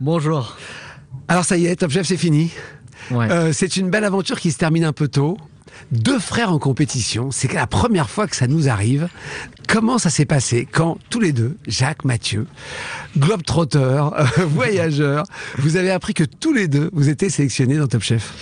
Bonjour. Alors ça y est, Top Chef, c'est fini. Ouais. Euh, c'est une belle aventure qui se termine un peu tôt. Deux frères en compétition, c'est la première fois que ça nous arrive. Comment ça s'est passé quand tous les deux, Jacques, Mathieu, globetrotter, euh, voyageurs, vous avez appris que tous les deux, vous étiez sélectionnés dans Top Chef?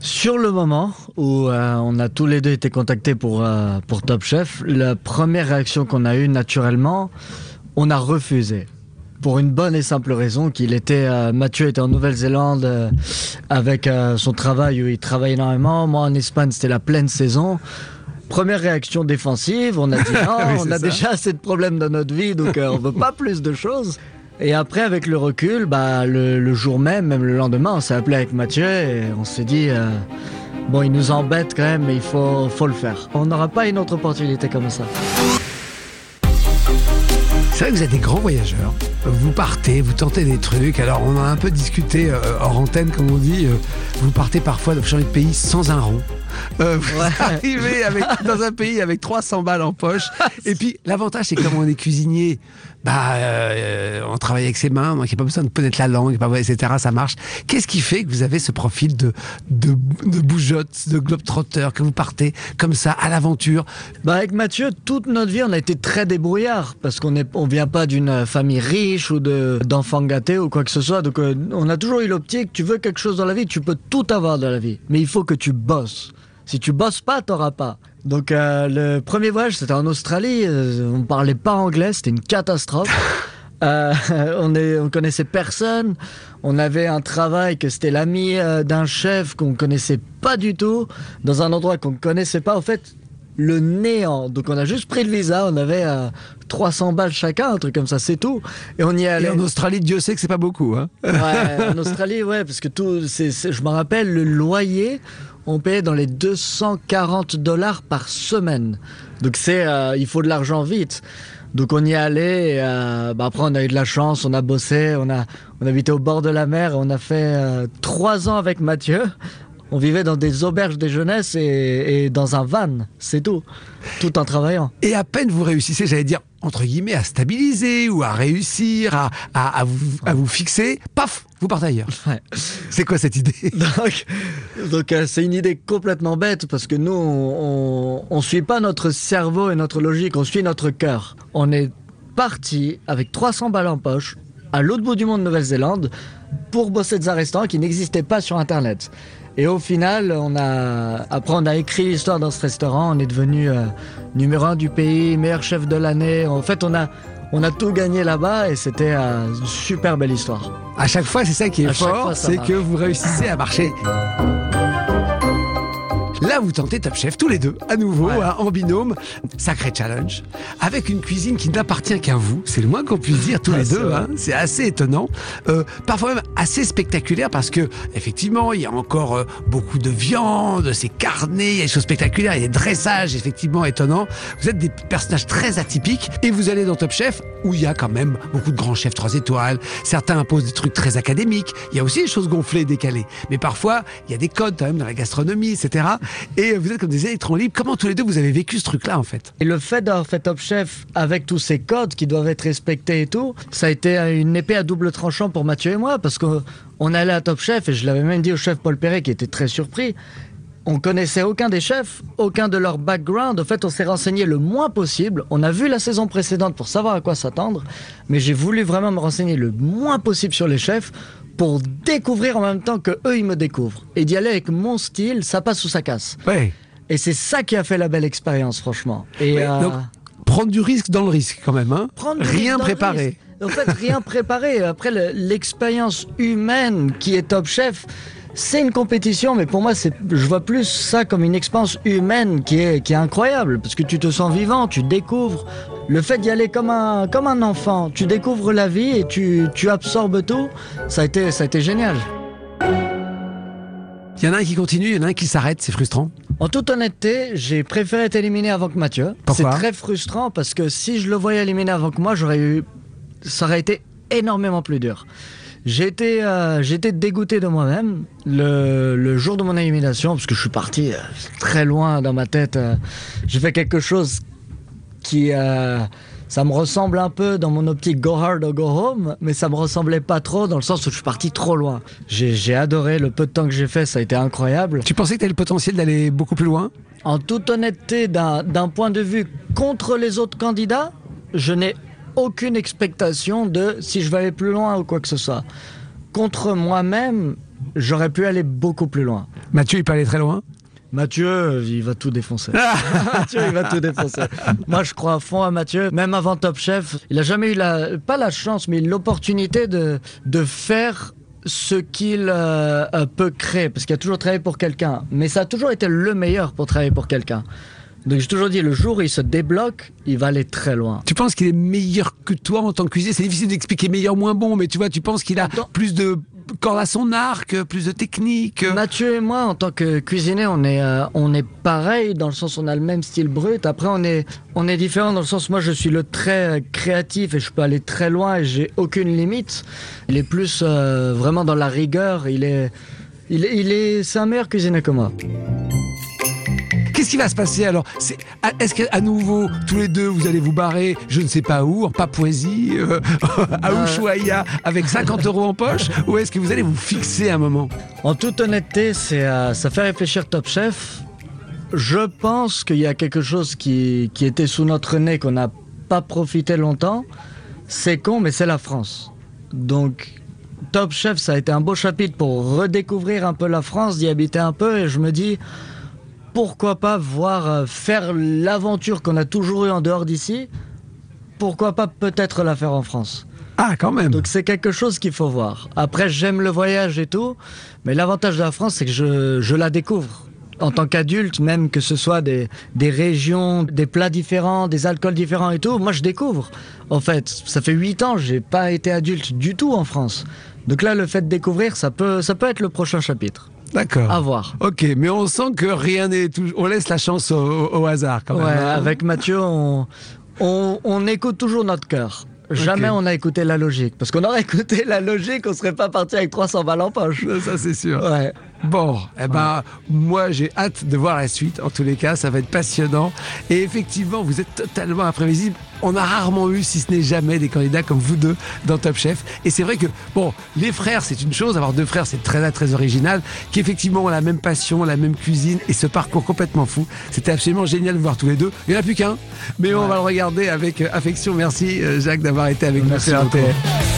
Sur le moment où euh, on a tous les deux été contactés pour, euh, pour Top Chef, la première réaction qu'on a eue naturellement, on a refusé. Pour une bonne et simple raison qu'il était euh, Mathieu était en Nouvelle-Zélande euh, avec euh, son travail où il travaille énormément. Moi en Espagne c'était la pleine saison. Première réaction défensive, on a dit non, Oui, on a ça. déjà assez de problèmes dans notre vie donc on veut pas plus de choses. Et après avec le recul, bah le, le jour même, même le lendemain, on s'est appelé avec Mathieu et on s'est dit bon il nous embête quand même mais il faut faut le faire. On n'aura pas une autre opportunité comme ça. C'est vrai que vous êtes des grands voyageurs. Vous partez, vous tentez des trucs. Alors, on a un peu discuté euh, hors antenne, comme on dit. euh, vous partez parfois de changer de pays sans un rond. Euh, vous Ouais. arrivez avec, dans un pays avec 300 balles en poche. Et puis, l'avantage, c'est que comme on est cuisinier, bah, euh, on travaille avec ses mains, donc il n'y a pas besoin de connaître la langue, etc. Ça marche. Qu'est-ce qui fait que vous avez ce profil de, de, de bougeotte, de globetrotter, que vous partez comme ça à l'aventure? Bah avec Mathieu, toute notre vie, on a été très débrouillard parce qu'on est, on vient pas d'une famille riche ou de d'enfants gâtés ou quoi que ce soit. Donc euh, on a toujours eu l'optique. Tu veux quelque chose dans la vie, tu peux tout avoir dans la vie, mais il faut que tu bosses. Si tu bosses pas, t'auras pas. Donc euh, le premier voyage, c'était en Australie. euh, on parlait pas anglais, c'était une catastrophe. Euh, on, est, on connaissait personne. On avait un travail que c'était l'ami d'un chef qu'on connaissait pas du tout, dans un endroit qu'on connaissait pas. En fait, le néant. Donc on a juste pris le visa. On avait euh, 300 balles chacun, un truc comme ça, c'est tout. Et on y Et allait. en Australie, Dieu sait que c'est pas beaucoup. Hein Ouais, en Australie, ouais, parce que tout, c'est- je me rappelle, le loyer, on payait dans les 240 dollars par semaine. Donc euh, il faut de l'argent vite. Donc on y allait. Et, euh, bah après on a eu de la chance, on a bossé, on a, on au bord de la mer, on a fait euh, trois ans avec Mathieu. On vivait dans des auberges de jeunesse et, et dans un van, c'est tout, tout en travaillant. Et à peine vous réussissez, j'allais dire, entre guillemets, à stabiliser ou à réussir, à, à, à vous, à vous fixer, paf, vous partez ailleurs. Ouais. C'est quoi cette idée Donc, donc euh, c'est une idée complètement bête parce que nous, on, on suit pas notre cerveau et notre logique, on suit notre cœur. On est parti avec 300 balles en poche à l'autre bout du monde, Nouvelle-Zélande, pour bosser dans un restaurant qui n'existait pas sur Internet. Et au final, on a, après on a écrit l'histoire dans ce restaurant, on est devenu euh, numéro un du pays, meilleur chef de l'année. En fait, on a, on a tout gagné là-bas et c'était euh, une super belle histoire. À chaque fois, c'est ça qui est À fort, c'est que vous réussissez à marcher. Là, vous tentez Top Chef tous les deux, à nouveau, Ouais. hein, en binôme. Sacré challenge. Avec une cuisine qui n'appartient qu'à vous. C'est le moins qu'on puisse dire tous les deux. hein. C'est assez étonnant. Euh, parfois même assez spectaculaire parce que, effectivement, il y a encore euh, beaucoup de viande, c'est carné, il y a des choses spectaculaires, il y a des dressages, effectivement, étonnants. Vous êtes des personnages très atypiques et vous allez dans Top Chef où il y a quand même beaucoup de grands chefs trois étoiles. Certains imposent des trucs très académiques. Il y a aussi des choses gonflées et décalées. Mais parfois, il y a des codes quand même dans la gastronomie, etc. Et vous êtes comme des électrons libres. Comment tous les deux vous avez vécu ce truc-là, en fait? Et le fait d'avoir fait Top Chef avec tous ces codes qui doivent être respectés et tout, ça a été une épée à double tranchant pour Mathieu et moi parce qu'on on allait à Top Chef et je l'avais même dit au chef Paul Perret qui était très surpris. On connaissait aucun des chefs, aucun de leur background. En fait, on s'est renseigné le moins possible. On a vu la saison précédente pour savoir à quoi s'attendre, mais j'ai voulu vraiment me renseigner le moins possible sur les chefs pour découvrir en même temps que eux ils me découvrent et d'y aller avec mon style, ça passe ou ça casse. Ouais. Et c'est ça qui a fait la belle expérience, franchement. Et Ouais, euh, donc, prendre du risque dans le risque, quand même. Hein Rien préparé. En fait, rien préparé. Après, le- l'expérience humaine qui est Top Chef, c'est une compétition, mais pour moi, c'est, je vois plus ça comme une expérience humaine qui est, qui est incroyable, parce que tu te sens vivant, tu découvres. le fait d'y aller comme un, comme un enfant, tu découvres la vie et tu, tu absorbes tout, ça a été, ça a été génial. Il y en a un qui continue, il y en a un qui s'arrête, c'est frustrant. En toute honnêteté, j'ai préféré être éliminé avant que Mathieu. C'est très frustrant parce que si je le voyais éliminé avant que moi, j'aurais eu, ça aurait été énormément plus dur. Été, euh, été dégoûté de moi-même le, le jour de mon élimination parce que je suis parti euh, très loin dans ma tête. euh, j'ai fait quelque chose qui, euh, ça me ressemble un peu dans mon optique go hard or go home, mais ça me ressemblait pas trop dans le sens où je suis parti trop loin. J'ai, adoré le peu de temps que j'ai fait, ça a été incroyable. Tu pensais que tu avais le potentiel d'aller beaucoup plus loin? En toute honnêteté, d'un d'un point de vue contre les autres candidats, je n'ai aucune expectation de si je vais aller plus loin ou quoi que ce soit. Contre moi-même, j'aurais pu aller beaucoup plus loin. Mathieu, il peut aller très loin? Mathieu, il va tout défoncer. Mathieu, il va tout défoncer. Moi, je crois à fond à Mathieu. Même avant Top Chef, il a jamais eu la, pas la chance, mais l'opportunité de, de faire ce qu'il euh, peut créer. Parce qu'il a toujours travaillé pour quelqu'un. Mais ça a toujours été le meilleur pour travailler pour quelqu'un. Donc, j'ai toujours dit, le jour où il se débloque, il va aller très loin. Tu penses qu'il est meilleur que toi en tant que cuisinier? C'est difficile d'expliquer meilleur, moins bon, mais tu vois, tu penses qu'il a Attends. plus de cordes à son arc, plus de technique? Mathieu et moi, en tant que cuisinier, on est, euh, on est pareil dans le sens on a le même style brut. Après, on est, on est différent dans le sens moi, je suis le très euh, créatif et je peux aller très loin et j'ai aucune limite. Il est plus euh, vraiment dans la rigueur. Il est, il est, il est, c'est un meilleur cuisinier que moi. Qu'est-ce qui va se passer alors à- Est-ce qu'à nouveau, tous les deux, vous allez vous barrer, je ne sais pas où, en Papouasie, euh, à Euh. Ushuaïa, avec 50 euros en poche Ou est-ce que vous allez vous fixer un moment En toute honnêteté, c'est, euh, ça fait réfléchir Top Chef. Je pense qu'il y a quelque chose qui, qui était sous notre nez qu'on n'a pas profité longtemps. C'est con, mais c'est la France. Donc, Top Chef, ça a été un beau chapitre pour redécouvrir un peu la France, d'y habiter un peu. Et je me dis, pourquoi pas voir euh, faire l'aventure qu'on a toujours eue en dehors d'ici Pourquoi pas peut-être la faire en France Ah, quand même donc c'est quelque chose qu'il faut voir. Après, j'aime le voyage et tout, mais l'avantage de la France, c'est que je, je la découvre. En tant qu'adulte, même que ce soit des, des régions, des plats différents, des alcools différents et tout, moi je découvre. En fait, ça fait 8 ans, j'ai pas été adulte du tout en France. Donc là, le fait de découvrir, ça peut, ça peut être le prochain chapitre. D'accord. À voir. Ok, mais on sent que rien n'est tout... On laisse la chance au, hasard quand Ouais, même. hein. avec Mathieu, on, on, on écoute toujours notre cœur. Jamais on a écouté la logique. Parce qu'on aurait écouté la logique, on serait pas parti avec 300 balles en poche. Ça, c'est sûr. Ouais. Bon, eh ben, moi j'ai hâte de voir la suite. En tous les cas, ça va être passionnant. Et effectivement, vous êtes totalement imprévisible. On a rarement eu, si ce n'est jamais, des candidats comme vous deux dans Top Chef. Et c'est vrai que, bon, les frères, c'est une chose. Avoir deux frères, c'est très, très original. Qui effectivement ont la même passion, la même cuisine et ce parcours complètement fou. C'était absolument génial de voir tous les deux. Il n'y en a plus qu'un, mais on va le regarder avec euh, affection. Merci, euh, Jacques, d'avoir été avec Merci nous sur